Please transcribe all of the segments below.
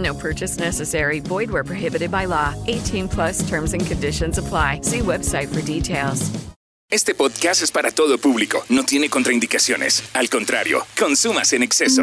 No purchase necessary. Void where prohibited by law. 18 plus terms and conditions apply. See website for details. Este podcast es para todo público. No tiene contraindicaciones. Al contrario, consumas en exceso.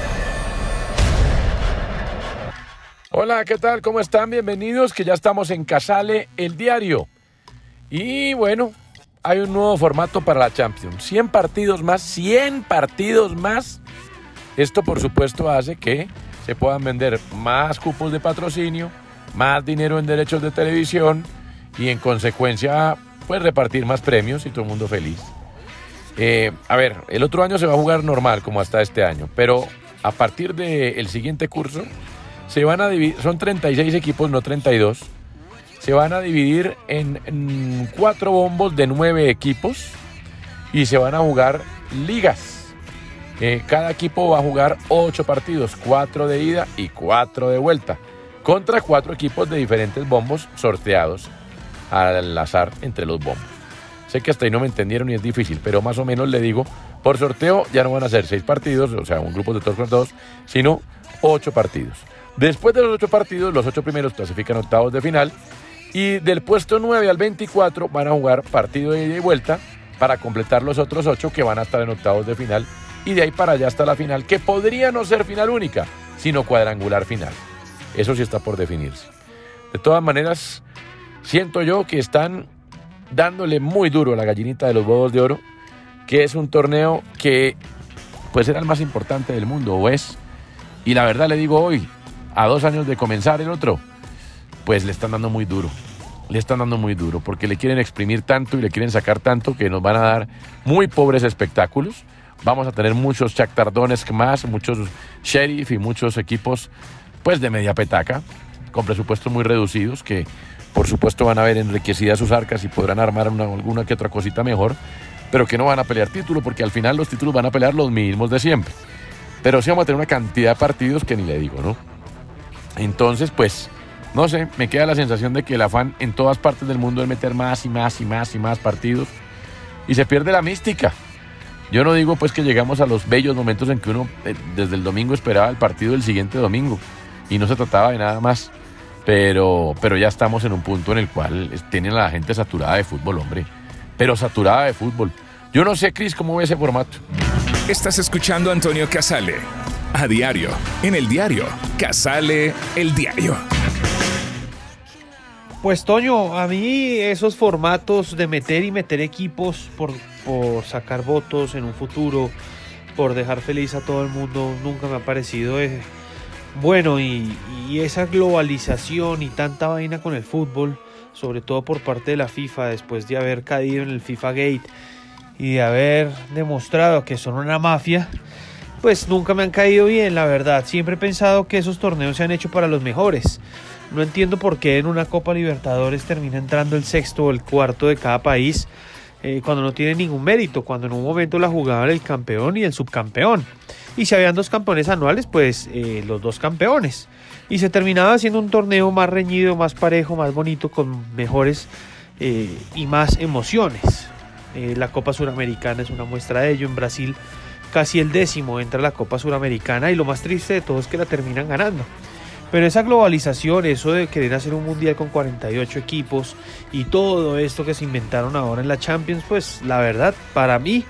Hola, ¿qué tal? ¿Cómo están? Bienvenidos, que ya estamos en Casale, el diario. Y bueno, hay un nuevo formato para la Champions. 100 partidos más, 100 partidos más. Esto por supuesto hace que se puedan vender más cupos de patrocinio, más dinero en derechos de televisión y en consecuencia pues repartir más premios y todo el mundo feliz. Eh, a ver, el otro año se va a jugar normal como hasta este año, pero a partir del siguiente curso se van a dividir, son 36 equipos, no 32. Se van a dividir en, en cuatro bombos de nueve equipos y se van a jugar ligas. Eh, cada equipo va a jugar ocho partidos, cuatro de ida y cuatro de vuelta, contra cuatro equipos de diferentes bombos sorteados al azar entre los bombos. Sé que hasta ahí no me entendieron y es difícil, pero más o menos le digo, por sorteo ya no van a ser seis partidos, o sea, un grupo de todos con todos, sino ocho partidos. Después de los ocho partidos, los ocho primeros clasifican octavos de final y del puesto 9 al 24 van a jugar partido de ida y vuelta para completar los otros ocho que van a estar en octavos de final y de ahí para allá hasta la final, que podría no ser final única, sino cuadrangular final. Eso sí está por definirse. De todas maneras, siento yo que están dándole muy duro a la gallinita de los huevos de oro, que es un torneo que pues era el más importante del mundo, o es. Y la verdad le digo hoy, a dos años de comenzar el otro, pues le están dando muy duro. Le están dando muy duro porque le quieren exprimir tanto y le quieren sacar tanto que nos van a dar muy pobres espectáculos. Vamos a tener muchos chactardones más, muchos sheriff y muchos equipos pues de media petaca, con presupuestos muy reducidos que por supuesto van a ver enriquecidas sus arcas y podrán armar una, alguna que otra cosita mejor, pero que no van a pelear título porque al final los títulos van a pelear los mismos de siempre. Pero sí vamos a tener una cantidad de partidos que ni le digo, ¿no? Entonces, pues, no sé, me queda la sensación de que el afán en todas partes del mundo es meter más y más y más y más partidos y se pierde la mística. Yo no digo pues que llegamos a los bellos momentos en que uno eh, desde el domingo esperaba el partido del siguiente domingo y no se trataba de nada más, pero, pero ya estamos en un punto en el cual tienen a la gente saturada de fútbol, hombre, pero saturada de fútbol. Yo no sé, Cris, cómo ve ese formato. Estás escuchando a Antonio Casale. A diario, en el diario. Casale, el diario. Pues Toño, a mí esos formatos de meter y meter equipos por, por sacar votos en un futuro, por dejar feliz a todo el mundo, nunca me ha parecido eh, bueno y, y esa globalización y tanta vaina con el fútbol, sobre todo por parte de la FIFA después de haber caído en el FIFA Gate y de haber demostrado que son una mafia, pues nunca me han caído bien, la verdad. Siempre he pensado que esos torneos se han hecho para los mejores. No entiendo por qué en una Copa Libertadores termina entrando el sexto o el cuarto de cada país eh, cuando no tiene ningún mérito, cuando en un momento la jugaban el campeón y el subcampeón. Y si habían dos campeones anuales, pues eh, los dos campeones. Y se terminaba haciendo un torneo más reñido, más parejo, más bonito, con mejores eh, y más emociones. La Copa Suramericana es una muestra de ello. En Brasil casi el décimo entra la Copa Suramericana y lo más triste de todo es que la terminan ganando. Pero esa globalización, eso de querer hacer un mundial con 48 equipos y todo esto que se inventaron ahora en la Champions, pues la verdad, para mí,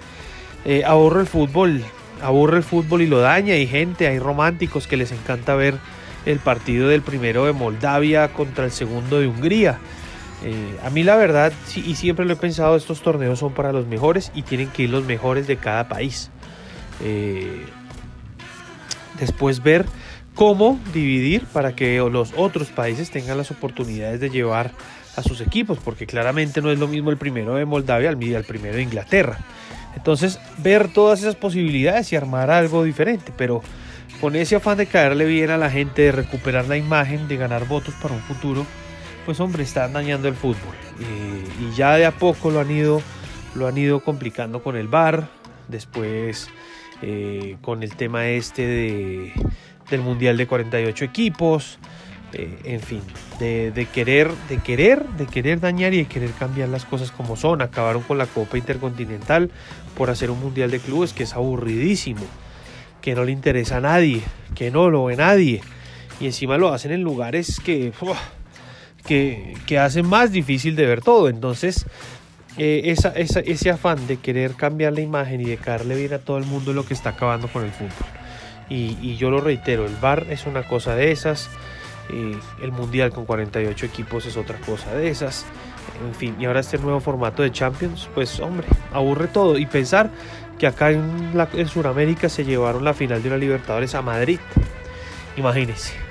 eh, aburre el fútbol. Aburre el fútbol y lo daña. Hay gente, hay románticos que les encanta ver el partido del primero de Moldavia contra el segundo de Hungría. Eh, a mí la verdad, y siempre lo he pensado, estos torneos son para los mejores y tienen que ir los mejores de cada país. Eh, después ver cómo dividir para que los otros países tengan las oportunidades de llevar a sus equipos, porque claramente no es lo mismo el primero de Moldavia al primero de Inglaterra. Entonces, ver todas esas posibilidades y armar algo diferente, pero con ese afán de caerle bien a la gente, de recuperar la imagen, de ganar votos para un futuro, pues hombre, están dañando el fútbol. y ya de a poco lo han ido, lo han ido complicando con el VAR, después eh, con el tema este de, del Mundial de 48 equipos, eh, en fin, de, querer, de querer, de querer dañar y de querer cambiar las cosas como son. Acabaron con la Copa Intercontinental por hacer un Mundial de Clubes que es aburridísimo, que no le interesa a nadie, que no lo ve nadie. Y encima lo hacen en lugares que que, hace más difícil de ver todo. Entonces, eh, ese afán de querer cambiar la imagen y de caerle bien a todo el mundo es lo que está acabando con el fútbol. Y, yo lo reitero, el VAR es una cosa de esas, eh, el Mundial con 48 equipos es otra cosa de esas, en fin, y ahora este nuevo formato de Champions, pues hombre, aburre todo. Y pensar que acá en, la, en Sudamérica se llevaron la final de la Libertadores a Madrid, imagínense.